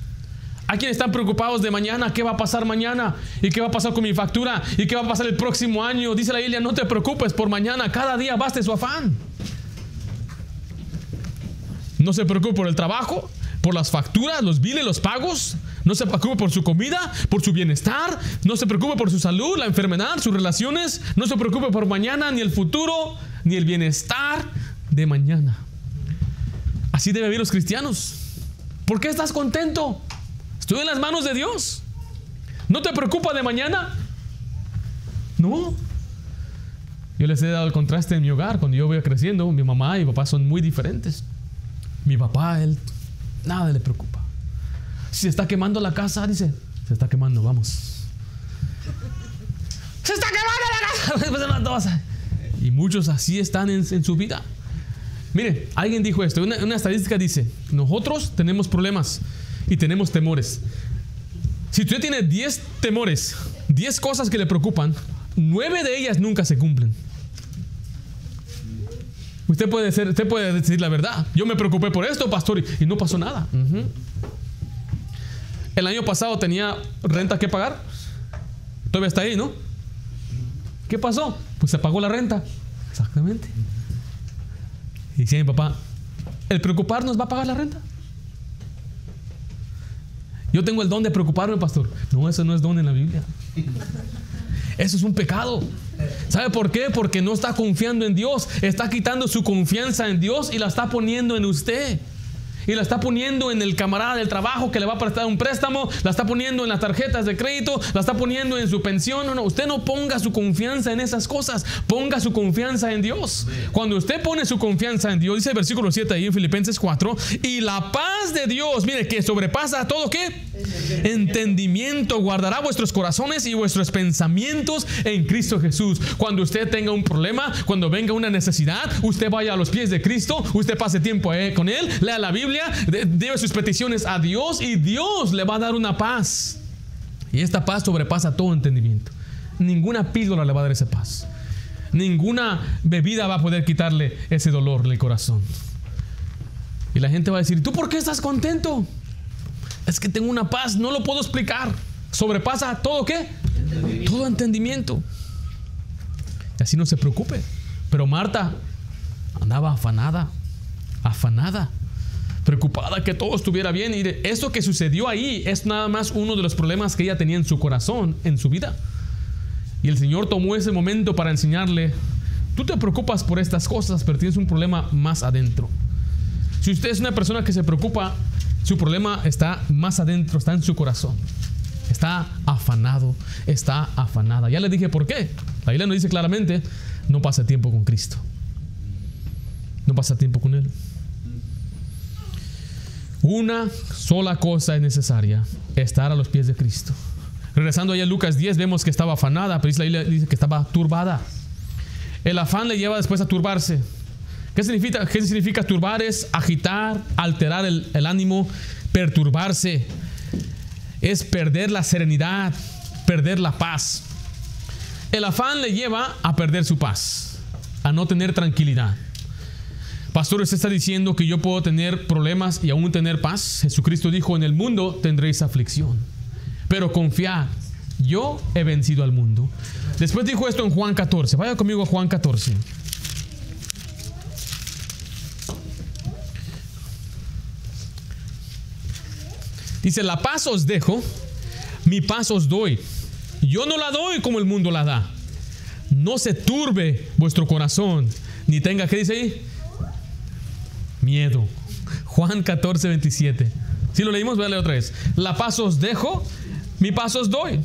Hay quienes están preocupados de mañana, qué va a pasar mañana y qué va a pasar con mi factura y qué va a pasar el próximo año. Dice la Biblia, no te preocupes por mañana, cada día baste su afán. No se preocupe por el trabajo, por las facturas, los biles, los pagos. No se preocupe por su comida, por su bienestar. No se preocupe por su salud, la enfermedad, sus relaciones. No se preocupe por mañana, ni el futuro, ni el bienestar de mañana. Así deben vivir los cristianos. ¿Por qué estás contento? Estoy en las manos de Dios. ¿No te preocupa de mañana? No. Yo les he dado el contraste en mi hogar. Cuando yo voy creciendo, mi mamá y mi papá son muy diferentes. Mi papá, él, nada le preocupa. Si se está quemando la casa, dice, se está quemando, vamos. Se está quemando la casa. y muchos así están en, su vida. Mire, alguien dijo esto, una, una estadística dice, nosotros tenemos problemas y tenemos temores. Si usted tiene 10 temores, 10 cosas que le preocupan, 9 de ellas nunca se cumplen. Usted puede, ser, usted puede decir la verdad. Yo me preocupé por esto, pastor, y, no pasó nada. El año pasado tenía renta que pagar. Todavía está ahí, ¿no? ¿Qué pasó? Pues se pagó la renta. Exactamente. Y dice mi papá, ¿el preocuparnos va a pagar la renta? Yo tengo el don de preocuparme, pastor. No, eso no es don en la Biblia. Eso es un pecado. ¿Sabe por qué? Porque no está confiando en Dios. Está quitando su confianza en Dios y la está poniendo en usted y la está poniendo en el camarada del trabajo que le va a prestar un préstamo, la está poniendo en las tarjetas de crédito, la está poniendo en su pensión. No, no, usted no ponga su confianza en esas cosas, ponga su confianza en Dios. Cuando usted pone su confianza en Dios, dice el versículo 7 ahí en Filipenses 4, y la paz de Dios, mire, que sobrepasa todo qué? Entendimiento, guardará vuestros corazones y vuestros pensamientos en Cristo Jesús. Cuando usted tenga un problema, cuando venga una necesidad, usted vaya a los pies de Cristo, usted pase tiempo eh, con Él, lea la Biblia debe sus peticiones a Dios y Dios le va a dar una paz. Y esta paz sobrepasa todo entendimiento. ninguna píldora le va a dar esa paz. Ninguna bebida va a poder quitarle ese dolor del corazón. Y la gente va a decir, ¿tú por qué estás contento? Es que tengo una paz, no lo puedo explicar. Sobrepasa todo qué? Todo entendimiento. Y así no se preocupe. Pero Marta andaba afanada, afanada, preocupada que todo estuviera bien. Y eso que sucedió ahí es nada más uno de los problemas que ella tenía en su corazón, en su vida. Y el Señor tomó ese momento para enseñarle, tú te preocupas por estas cosas, pero tienes un problema más adentro. Si usted es una persona que se preocupa, su problema está más adentro, está en su corazón. Está afanado, está afanada. Ya le dije por qué. La Biblia nos dice claramente, no pasa tiempo con Cristo. No pasa tiempo con Él. Una sola cosa es necesaria, estar a los pies de Cristo. Regresando allá a Lucas 10, vemos que estaba afanada, pero la Biblia dice que estaba turbada. El afán le lleva después a turbarse. ¿Qué significa, turbar? Es agitar, alterar el, el ánimo, perturbarse. Es perder la serenidad, perder la paz. El afán le lleva a perder su paz, a no tener tranquilidad. Pastor, usted está diciendo que yo puedo tener problemas y aún tener paz. Jesucristo dijo, en el mundo tendréis aflicción. Pero confiad, yo he vencido al mundo. Después dijo esto en Juan 14. Vaya conmigo a Juan 14. Dice, la paz os dejo, mi paz os doy. Yo no la doy como el mundo la da. No se turbe vuestro corazón, ni tenga, ¿qué dice ahí? Miedo. Juan 14, 27. Si lo leímos, voy a leer otra vez. La paz os dejo, mi paz os doy.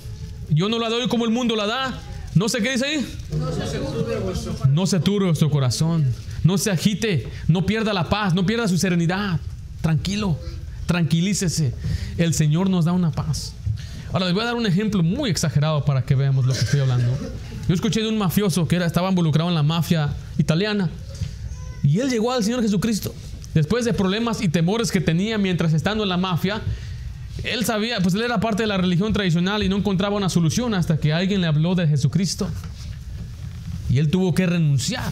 Yo no la doy como el mundo la da. No sé qué dice ahí. No se turbe vuestro corazón. No se agite. No pierda la paz. No pierda su serenidad. Tranquilo. Tranquilícese. El Señor nos da una paz. Ahora les voy a dar un ejemplo muy exagerado para que veamos lo que estoy hablando. Yo escuché de un mafioso que era, estaba involucrado en la mafia italiana. Y él llegó al Señor Jesucristo. Después de problemas y temores que tenía mientras estando en la mafia, él sabía, pues él era parte de la religión tradicional y no encontraba una solución hasta que alguien le habló de Jesucristo. Y él tuvo que renunciar.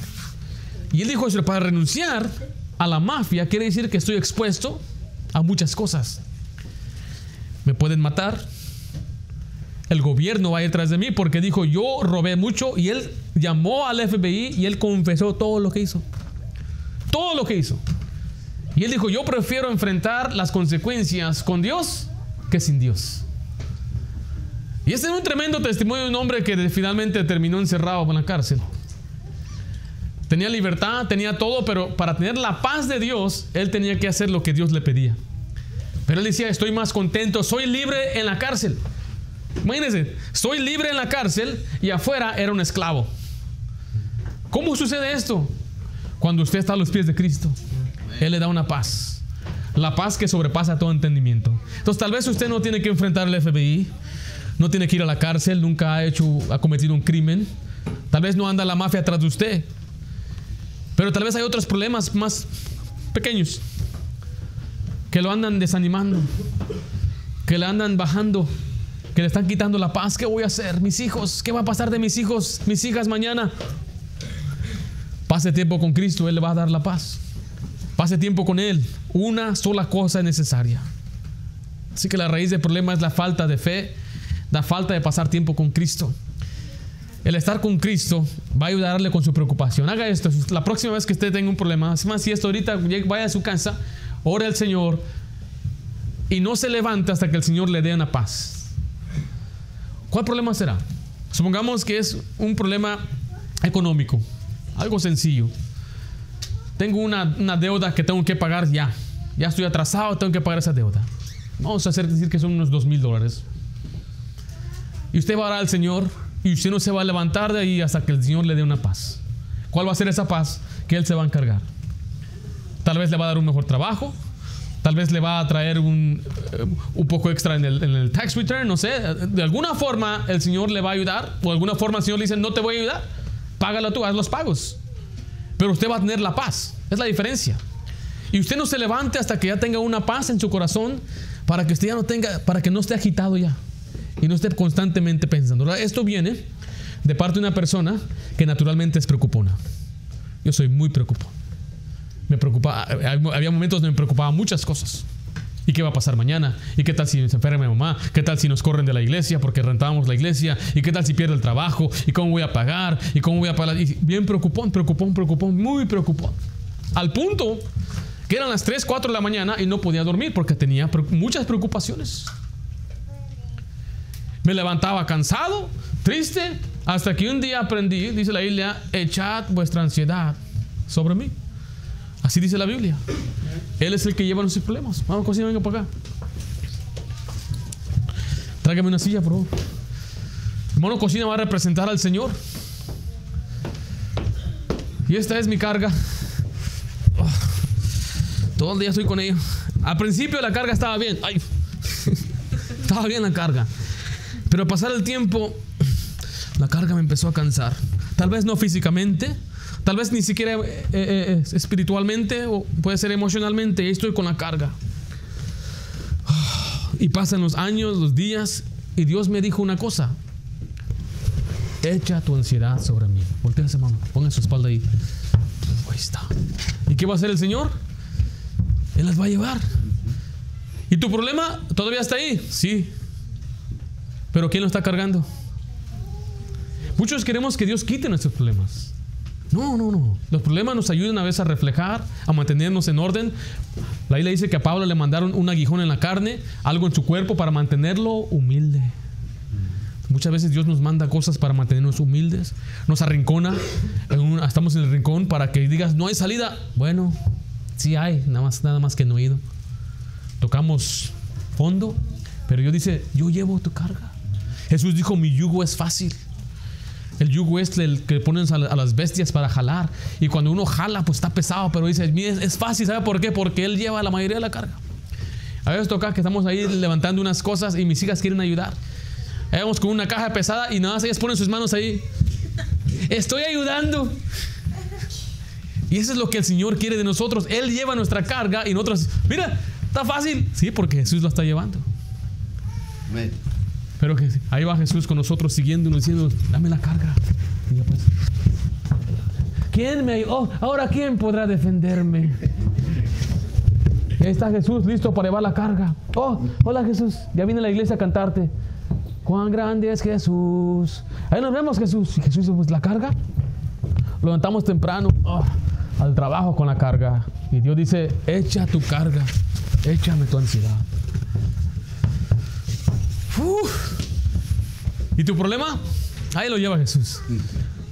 Y él dijo, para renunciar a la mafia quiere decir que estoy expuesto a muchas cosas. Me pueden matar. El gobierno va a ir tras de mí porque dijo, yo robé mucho y él llamó al FBI y él confesó todo lo que hizo. Todo lo que hizo. Y él dijo, yo prefiero enfrentar las consecuencias con Dios que sin Dios. Y este es un tremendo testimonio de un hombre que finalmente terminó encerrado en la cárcel. Tenía libertad, tenía todo, pero para tener la paz de Dios, él tenía que hacer lo que Dios le pedía. Pero él decía, estoy más contento, soy libre en la cárcel. Imagínense, estoy libre en la cárcel y afuera era un esclavo. ¿Cómo sucede esto? Cuando usted está a los pies de Cristo, Él le da una paz. La paz que sobrepasa todo entendimiento. Entonces tal vez usted no tiene que enfrentar al FBI, no tiene que ir a la cárcel, nunca ha hecho, ha cometido un crimen. Tal vez no anda la mafia atrás de usted. Pero tal vez hay otros problemas más pequeños que lo andan desanimando, que le andan bajando, que le están quitando la paz. ¿Qué voy a hacer? Mis hijos, ¿qué va a pasar de mis hijos, mis hijas mañana? Pase tiempo con Cristo, Él le va a dar la paz. Pase tiempo con Él. Una sola cosa es necesaria. Así que la raíz del problema es la falta de fe, la falta de pasar tiempo con Cristo. El estar con Cristo va a ayudarle con su preocupación. Haga esto. La próxima vez que usted tenga un problema, si esto ahorita vaya a su casa, ore al Señor y no se levante hasta que el Señor le dé una paz. ¿Cuál problema será? Supongamos que es un problema económico, algo sencillo. Tengo una, una deuda que tengo que pagar ya. Ya estoy atrasado, tengo que pagar esa deuda. Vamos a hacer decir que son unos dos mil dólares. Y usted va a orar al Señor y usted no se va a levantar de ahí hasta que el Señor le dé una paz. ¿Cuál va a ser esa paz? Que Él se va a encargar. Tal vez le va a dar un mejor trabajo. Tal vez le va a traer un, eh, un poco extra en el, en el, tax return, no sé. De alguna forma el Señor le va a ayudar. O de alguna forma el Señor le dice, no te voy a ayudar. Págalo tú, haz los pagos. Pero usted va a tener la paz. Es la diferencia. Y usted no se levante hasta que ya tenga una paz en su corazón para que usted ya no tenga, para que no esté agitado ya y no esté constantemente pensando. Esto viene de parte de una persona que naturalmente es preocupona. Yo soy muy preocupado. Me preocupa, había momentos donde me preocupaba muchas cosas. ¿Y qué va a pasar mañana? ¿Y qué tal si se enferma mi mamá? ¿Qué tal si nos corren de la iglesia porque rentábamos la iglesia? ¿Y qué tal si pierdo el trabajo? ¿Y cómo voy a pagar? ¿Y cómo voy a pagar? Y bien preocupón, preocupón, preocupón, muy preocupón. Al punto que eran las 3, 4 de la mañana y no podía dormir porque tenía muchas preocupaciones. Me levantaba cansado, triste, hasta que un día aprendí, dice la Biblia, echad vuestra ansiedad sobre mí. Así dice la Biblia. Él es el que lleva nuestros problemas. Vamos, cocina, venga para acá. Tráigame una silla, por favor. Hermano Cocina va a representar al Señor. Y esta es mi carga. todo el día estoy con ella. Al principio la carga estaba bien. Ay. estaba bien la carga. Pero al pasar el tiempo, la carga me empezó a cansar. Tal vez no físicamente, Tal vez ni siquiera eh, eh, eh, espiritualmente o puede ser emocionalmente. Estoy con la carga. Y pasan los años, los días, y Dios me dijo una cosa. Echa tu ansiedad sobre mí. Voltea mano, ponga su espalda ahí. Ahí está. ¿Y qué va a hacer el Señor? Él las va a llevar. ¿Y tu problema todavía está ahí? Sí. Pero ¿quién lo está cargando? Muchos queremos que Dios quite nuestros problemas. No, no, no. Los problemas nos ayudan a veces a reflejar, a mantenernos en orden. La Biblia dice que a Pablo le mandaron un aguijón en la carne, algo en su cuerpo para mantenerlo humilde. Muchas veces Dios nos manda cosas para mantenernos humildes, nos arrincona, estamos en el rincón para que digas, no hay salida. Bueno, sí hay, nada más, nada más que no oído. Tocamos fondo, pero Dios dice, yo llevo tu carga. Jesús dijo, mi yugo es fácil. El yugo es el que ponen a, las bestias para jalar. Y cuando uno jala, pues está pesado, pero dice, es, fácil, ¿sabe por qué? Porque él lleva la mayoría de la carga. A veces toca que estamos ahí levantando unas cosas y mis hijas quieren ayudar. Vamos con una caja pesada y nada más ellas ponen sus manos ahí. Estoy ayudando. Y eso es lo que el Señor quiere de nosotros. Él lleva nuestra carga y nosotros, mira, está fácil. Sí, porque Jesús lo está llevando. Amén. Pero que ahí va Jesús con nosotros siguiéndonos diciendo, dame la carga. Pues, ¿Quién me oh, ahora quién podrá defenderme? ahí está Jesús listo para llevar la carga. Oh, hola Jesús, ya vine a la iglesia a cantarte. Cuán grande es Jesús. Ahí nos vemos Jesús. Y Jesús pues la carga. Lo levantamos temprano oh, al trabajo con la carga. Y Dios dice, echa tu carga, échame tu ansiedad. ¿Y tu problema? Ahí lo lleva Jesús.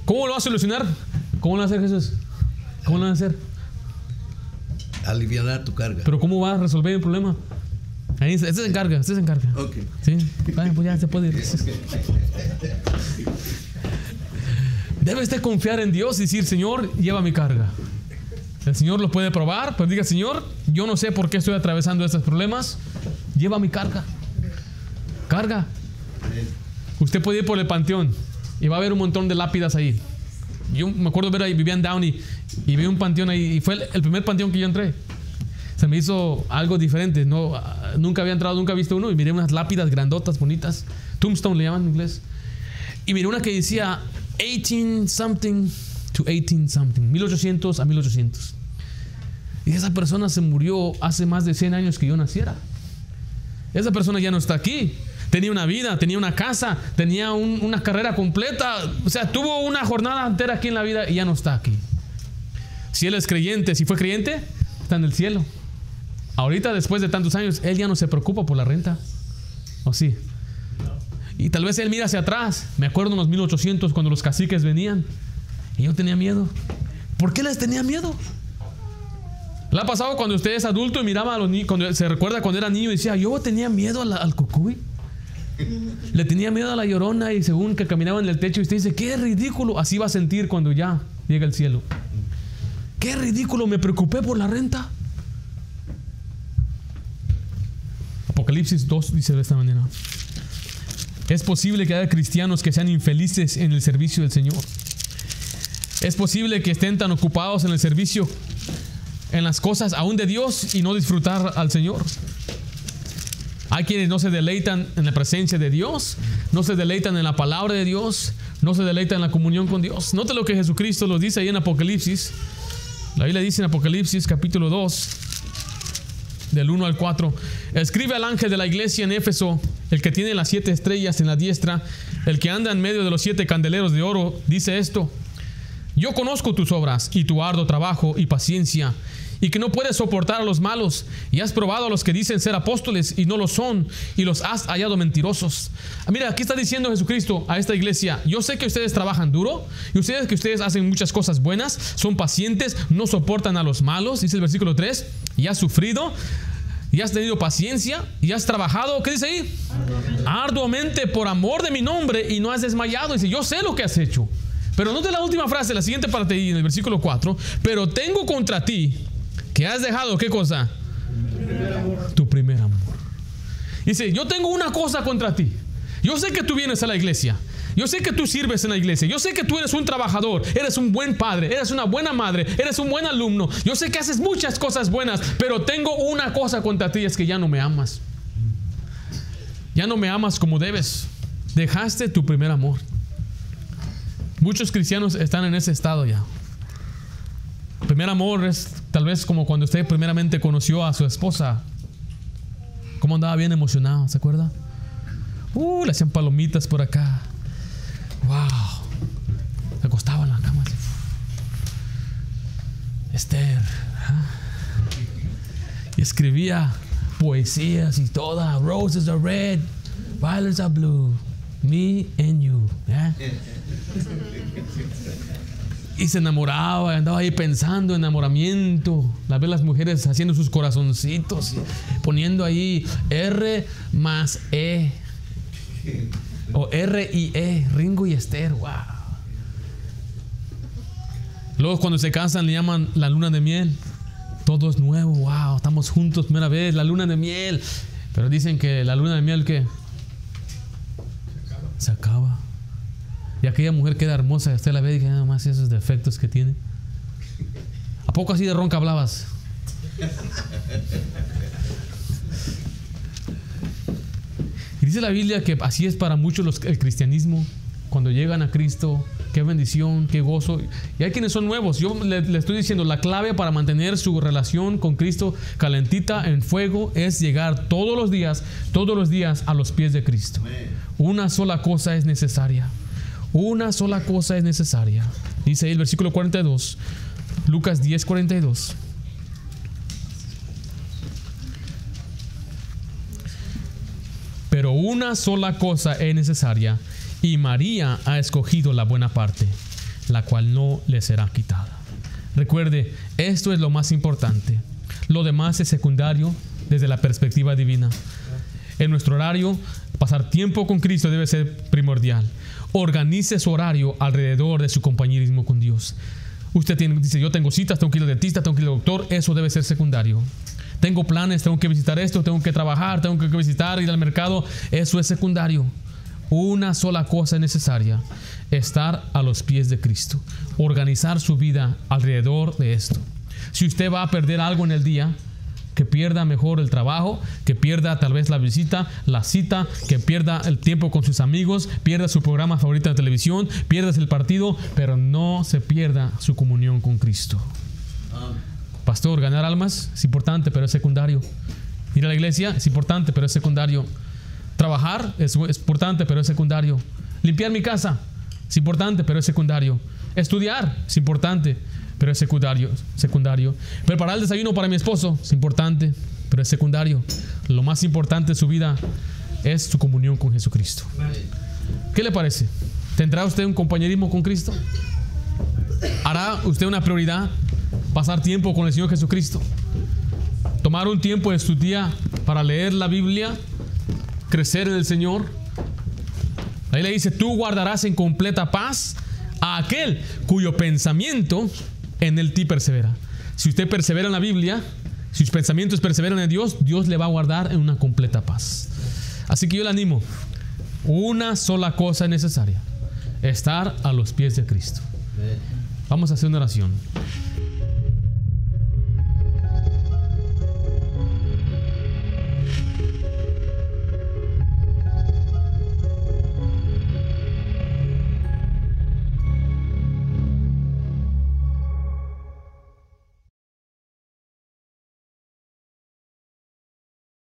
¿Cómo lo va a solucionar? ¿Cómo lo va a hacer Jesús? ¿Cómo lo va a hacer? Aliviar tu carga. Pero ¿cómo va a resolver el problema? Ahí este se encarga, este se encarga. Ok. Sí, pues ya se puede ir. Debes de confiar en Dios y decir, Señor, lleva mi carga. El Señor lo puede probar, pero diga, Señor, yo no sé por qué estoy atravesando estos problemas. Lleva mi carga. Carga. Usted puede ir por el panteón y va a ver un montón de lápidas ahí. Yo me acuerdo ver ahí, vivía en Downey y vi un panteón ahí y fue el, primer panteón que yo entré. Se me hizo algo diferente. No, nunca había entrado, nunca había visto uno y miré unas lápidas grandotas, bonitas. Tombstone le llaman en inglés. Y miré una que decía 18 something to 18 something, 1800 a 1800. Y esa persona se murió hace más de 100 años que yo naciera. Esa persona ya no está aquí tenía una vida, tenía una casa, tenía una carrera completa, o sea, tuvo una jornada entera aquí en la vida y ya no está aquí. Si él es creyente, si fue creyente, está en el cielo. Ahorita, después de tantos años, él ya no se preocupa por la renta. ¿O sí? Y tal vez él mira hacia atrás. Me acuerdo en los 1800 cuando los caciques venían. Y yo tenía miedo. ¿Por qué les tenía miedo? ¿Le ha pasado cuando usted es adulto y miraba a los niños, cuando se recuerda cuando era niño y decía, yo tenía miedo al, al cucuy? Le tenía miedo a la llorona y según que caminaba en el techo y usted dice, qué ridículo. Así va a sentir cuando ya llega el cielo. Qué ridículo, me preocupé por la renta. Apocalipsis 2 dice de esta manera. Es posible que haya cristianos que sean infelices en el servicio del Señor. Es posible que estén tan ocupados en el servicio, en las cosas aún de Dios y no disfrutar al Señor. Hay quienes no se deleitan en la presencia de Dios, no se deleitan en la palabra de Dios, no se deleita en la comunión con Dios. Note lo que Jesucristo lo dice ahí en Apocalipsis. La Biblia dice en Apocalipsis capítulo 2, del 1 al 4. Escribe al ángel de la iglesia en Éfeso, el que tiene las siete estrellas en la diestra, el que anda en medio de los siete candeleros de oro, dice esto. Yo conozco tus obras y tu arduo trabajo y paciencia y que no puedes soportar a los malos, y has probado a los que dicen ser apóstoles y no lo son, y los has hallado mentirosos. Ah, mira, aquí está diciendo Jesucristo a esta iglesia, yo sé que ustedes trabajan duro, y ustedes que ustedes hacen muchas cosas buenas, son pacientes, no soportan a los malos, dice el versículo 3, y has sufrido, y has tenido paciencia, y has trabajado, ¿qué dice ahí? Arduamente por amor de mi nombre, y no has desmayado. Dice, yo sé lo que has hecho. Pero note la última frase, la siguiente parte en el versículo 4. Pero tengo contra ti has dejado, ¿qué cosa? Tu primer amor. Dice, yo tengo una cosa contra ti. Yo sé que tú vienes a la iglesia. Yo sé que tú sirves en la iglesia. Yo sé que tú eres un trabajador. Eres un buen padre. Eres una buena madre. Eres un buen alumno. Yo sé que haces muchas cosas buenas. Pero tengo una cosa contra ti. Es que ya no me amas. Ya no me amas como debes. Dejaste tu primer amor. Muchos cristianos están en ese estado ya. Primer amor es tal vez como cuando usted primeramente conoció a su esposa. Cómo andaba bien emocionado, ¿se acuerda? Uh, le hacían palomitas por acá. Wow. Se acostaba en la cama. Esther. Y escribía poesías y toda. Roses are red, violets are blue. Me and you. ¿eh? Y se enamoraba, andaba ahí pensando, enamoramiento. La ve las mujeres haciendo sus corazoncitos, poniendo ahí R más E. O R y E, Ringo y Esther, wow. Luego cuando se casan le llaman la luna de miel. Todo es nuevo, wow, estamos juntos primera vez, la luna de miel. Pero dicen que la luna de miel que se acaba. Y aquella mujer queda hermosa, usted la ve y dije, nada más esos defectos que tiene. ¿A poco así de ronca hablabas? Y dice la Biblia que así es para muchos los, el cristianismo. Cuando llegan a Cristo, qué bendición, qué gozo. Y hay quienes son nuevos. Yo le, le, estoy diciendo, la clave para mantener su relación con Cristo calentita en fuego es llegar todos los días, todos los días a los pies de Cristo. Una sola cosa es necesaria. Una sola cosa es necesaria. Dice el versículo 42, Lucas 10, 42. Pero una sola cosa es necesaria y María ha escogido la buena parte, la cual no le será quitada. Recuerde, esto es lo más importante. Lo demás es secundario desde la perspectiva divina. En nuestro horario, pasar tiempo con Cristo debe ser primordial. Organice su horario alrededor de su compañerismo con Dios. Usted tiene, dice, yo tengo citas, tengo que ir al dentista, tengo que ir al doctor, eso debe ser secundario. Tengo planes, tengo que visitar esto, tengo que trabajar, tengo que visitar, ir al mercado, eso es secundario. Una sola cosa es necesaria, estar a los pies de Cristo, organizar su vida alrededor de esto. Si usted va a perder algo en el día, que pierda mejor el trabajo, que pierda tal vez la visita, la cita, que pierda el tiempo con sus amigos, pierda su programa favorito de televisión, pierda el partido, pero no se pierda su comunión con Cristo. Pastor, ganar almas es importante, pero es secundario. Ir a la iglesia es importante, pero es secundario. Trabajar es, es importante, pero es secundario. Limpiar mi casa es importante, pero es secundario. Estudiar es importante, pero es secundario, secundario. Preparar el desayuno para mi esposo es importante, pero es secundario. Lo más importante de su vida es su comunión con Jesucristo. ¿Qué le parece? ¿Tendrá usted un compañerismo con Cristo? ¿Hará usted una prioridad pasar tiempo con el Señor Jesucristo? ¿Tomar un tiempo de su día para leer la Biblia? ¿Crecer en el Señor? Ahí le dice, tú guardarás en completa paz a aquel cuyo pensamiento en el ti persevera. Si usted persevera en la Biblia, si sus pensamientos perseveran en Dios, Dios le va a guardar en una completa paz. Así que yo le animo, una sola cosa es necesaria, estar a los pies de Cristo. Vamos a hacer una oración.